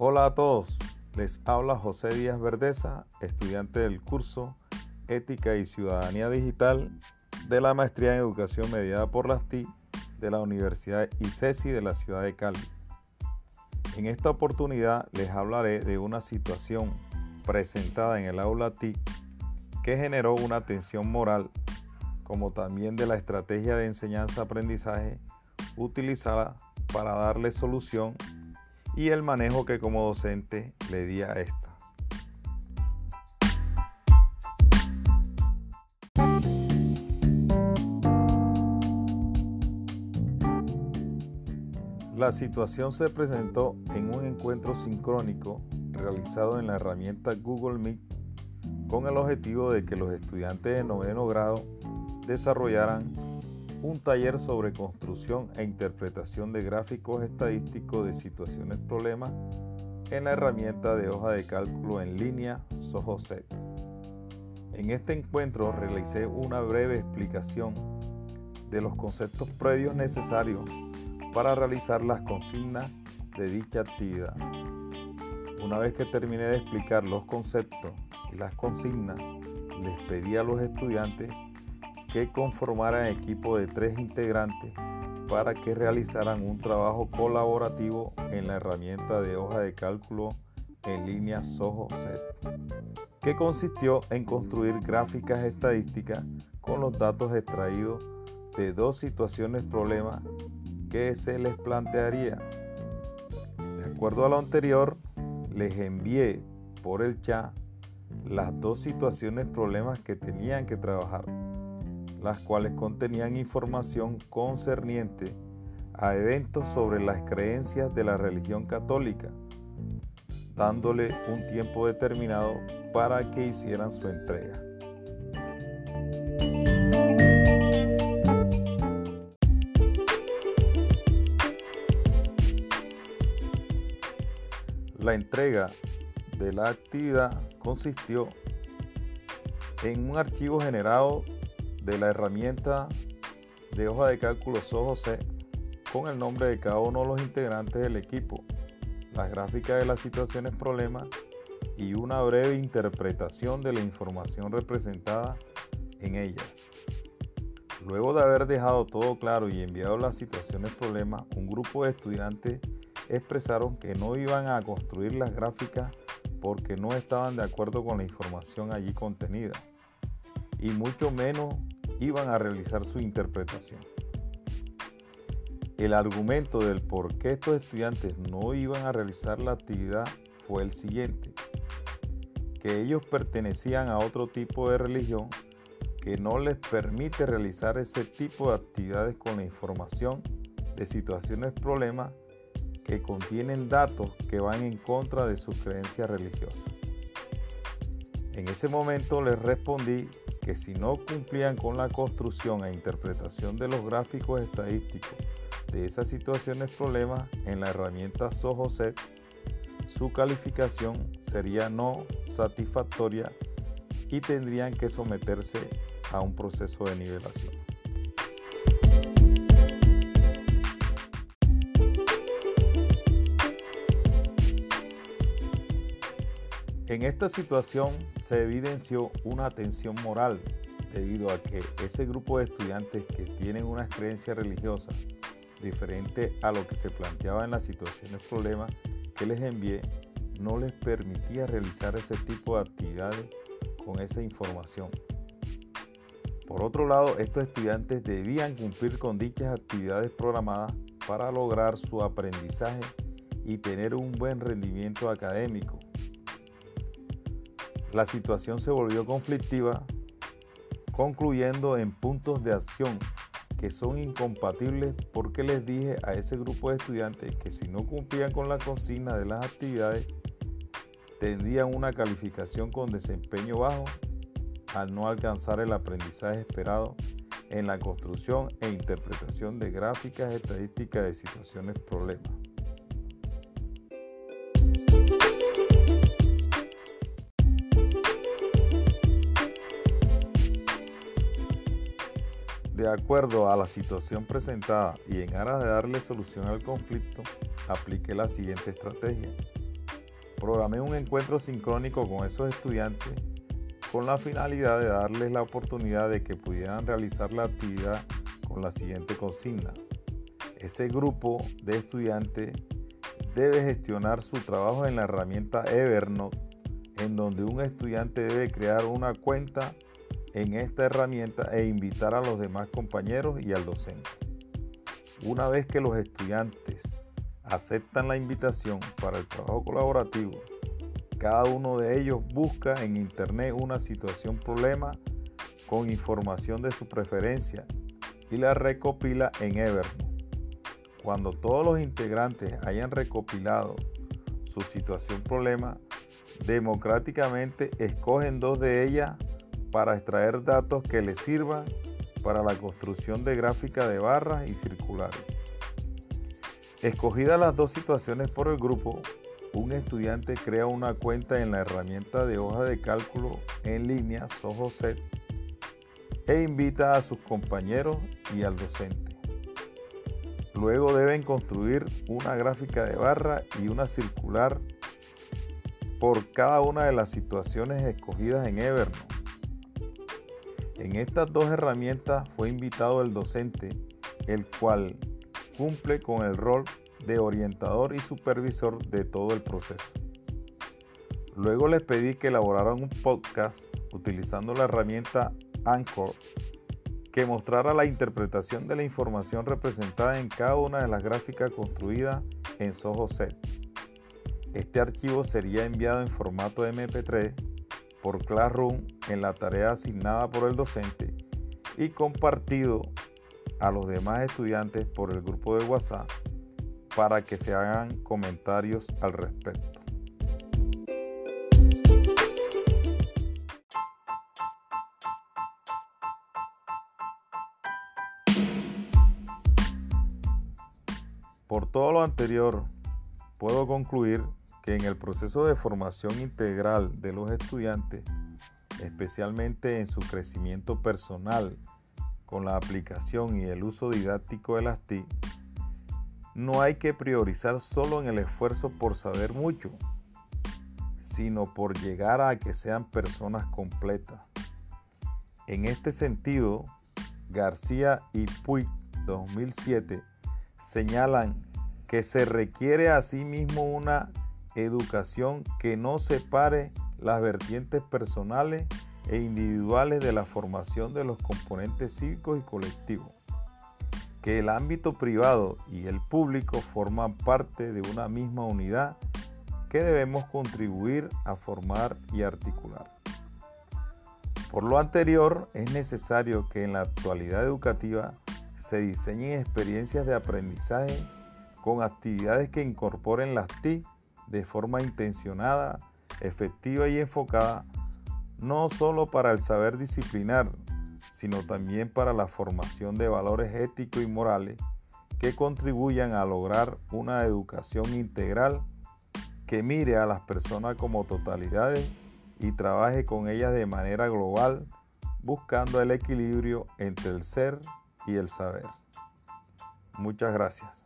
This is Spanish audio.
Hola a todos, les habla José Díaz Verdeza, estudiante del curso Ética y Ciudadanía Digital de la Maestría en Educación mediada por las TI de la Universidad ICESI de la ciudad de Cali. En esta oportunidad les hablaré de una situación presentada en el aula TI que generó una tensión moral, como también de la estrategia de enseñanza-aprendizaje utilizada para darle solución y el manejo que como docente le di a esta. La situación se presentó en un encuentro sincrónico realizado en la herramienta Google Meet con el objetivo de que los estudiantes de noveno grado desarrollaran un taller sobre construcción e interpretación de gráficos estadísticos de situaciones problemas en la herramienta de hoja de cálculo en línea SohoSet. En este encuentro realicé una breve explicación de los conceptos previos necesarios para realizar las consignas de dicha actividad. Una vez que terminé de explicar los conceptos y las consignas, les pedí a los estudiantes que conformaran equipo de tres integrantes para que realizaran un trabajo colaborativo en la herramienta de hoja de cálculo en línea Soho Set, que consistió en construir gráficas estadísticas con los datos extraídos de dos situaciones problemas que se les plantearía. De acuerdo a lo anterior, les envié por el chat las dos situaciones problemas que tenían que trabajar las cuales contenían información concerniente a eventos sobre las creencias de la religión católica, dándole un tiempo determinado para que hicieran su entrega. La entrega de la actividad consistió en un archivo generado de la herramienta de hoja de cálculo SOJOC con el nombre de cada uno de los integrantes del equipo, las gráficas de las situaciones problemas y una breve interpretación de la información representada en ella. Luego de haber dejado todo claro y enviado las situaciones problemas, un grupo de estudiantes expresaron que no iban a construir las gráficas porque no estaban de acuerdo con la información allí contenida y mucho menos iban a realizar su interpretación. El argumento del por qué estos estudiantes no iban a realizar la actividad fue el siguiente, que ellos pertenecían a otro tipo de religión que no les permite realizar ese tipo de actividades con la información de situaciones problemas que contienen datos que van en contra de sus creencias religiosas. En ese momento les respondí que si no cumplían con la construcción e interpretación de los gráficos estadísticos de esas situaciones problemas en la herramienta SohoSet, su calificación sería no satisfactoria y tendrían que someterse a un proceso de nivelación. En esta situación se evidenció una tensión moral debido a que ese grupo de estudiantes que tienen unas creencias religiosas diferentes a lo que se planteaba en las situaciones problemas que les envié, no les permitía realizar ese tipo de actividades con esa información. Por otro lado, estos estudiantes debían cumplir con dichas actividades programadas para lograr su aprendizaje y tener un buen rendimiento académico la situación se volvió conflictiva, concluyendo en puntos de acción que son incompatibles porque les dije a ese grupo de estudiantes que si no cumplían con la consigna de las actividades, tendrían una calificación con desempeño bajo al no alcanzar el aprendizaje esperado en la construcción e interpretación de gráficas estadísticas de situaciones problemas. De acuerdo a la situación presentada y en aras de darle solución al conflicto, apliqué la siguiente estrategia. Programé un encuentro sincrónico con esos estudiantes con la finalidad de darles la oportunidad de que pudieran realizar la actividad con la siguiente consigna. Ese grupo de estudiantes debe gestionar su trabajo en la herramienta Evernote, en donde un estudiante debe crear una cuenta en esta herramienta e invitar a los demás compañeros y al docente. Una vez que los estudiantes aceptan la invitación para el trabajo colaborativo, cada uno de ellos busca en internet una situación problema con información de su preferencia y la recopila en Evernote. Cuando todos los integrantes hayan recopilado su situación problema, democráticamente escogen dos de ellas para extraer datos que les sirvan para la construcción de gráficas de barras y circulares. Escogidas las dos situaciones por el grupo, un estudiante crea una cuenta en la herramienta de hoja de cálculo en línea SojoSet e invita a sus compañeros y al docente. Luego deben construir una gráfica de barra y una circular por cada una de las situaciones escogidas en Evernote. En estas dos herramientas fue invitado el docente, el cual cumple con el rol de orientador y supervisor de todo el proceso. Luego les pedí que elaboraran un podcast utilizando la herramienta Anchor que mostrara la interpretación de la información representada en cada una de las gráficas construidas en Soho Set. Este archivo sería enviado en formato MP3 por Classroom en la tarea asignada por el docente y compartido a los demás estudiantes por el grupo de WhatsApp para que se hagan comentarios al respecto. Por todo lo anterior, puedo concluir en el proceso de formación integral de los estudiantes, especialmente en su crecimiento personal con la aplicación y el uso didáctico de las TIC, no hay que priorizar solo en el esfuerzo por saber mucho, sino por llegar a que sean personas completas. En este sentido, García y Puig 2007 señalan que se requiere asimismo una educación que no separe las vertientes personales e individuales de la formación de los componentes cívicos y colectivos, que el ámbito privado y el público forman parte de una misma unidad que debemos contribuir a formar y articular. Por lo anterior, es necesario que en la actualidad educativa se diseñen experiencias de aprendizaje con actividades que incorporen las TIC de forma intencionada, efectiva y enfocada, no solo para el saber disciplinar, sino también para la formación de valores éticos y morales que contribuyan a lograr una educación integral que mire a las personas como totalidades y trabaje con ellas de manera global, buscando el equilibrio entre el ser y el saber. Muchas gracias.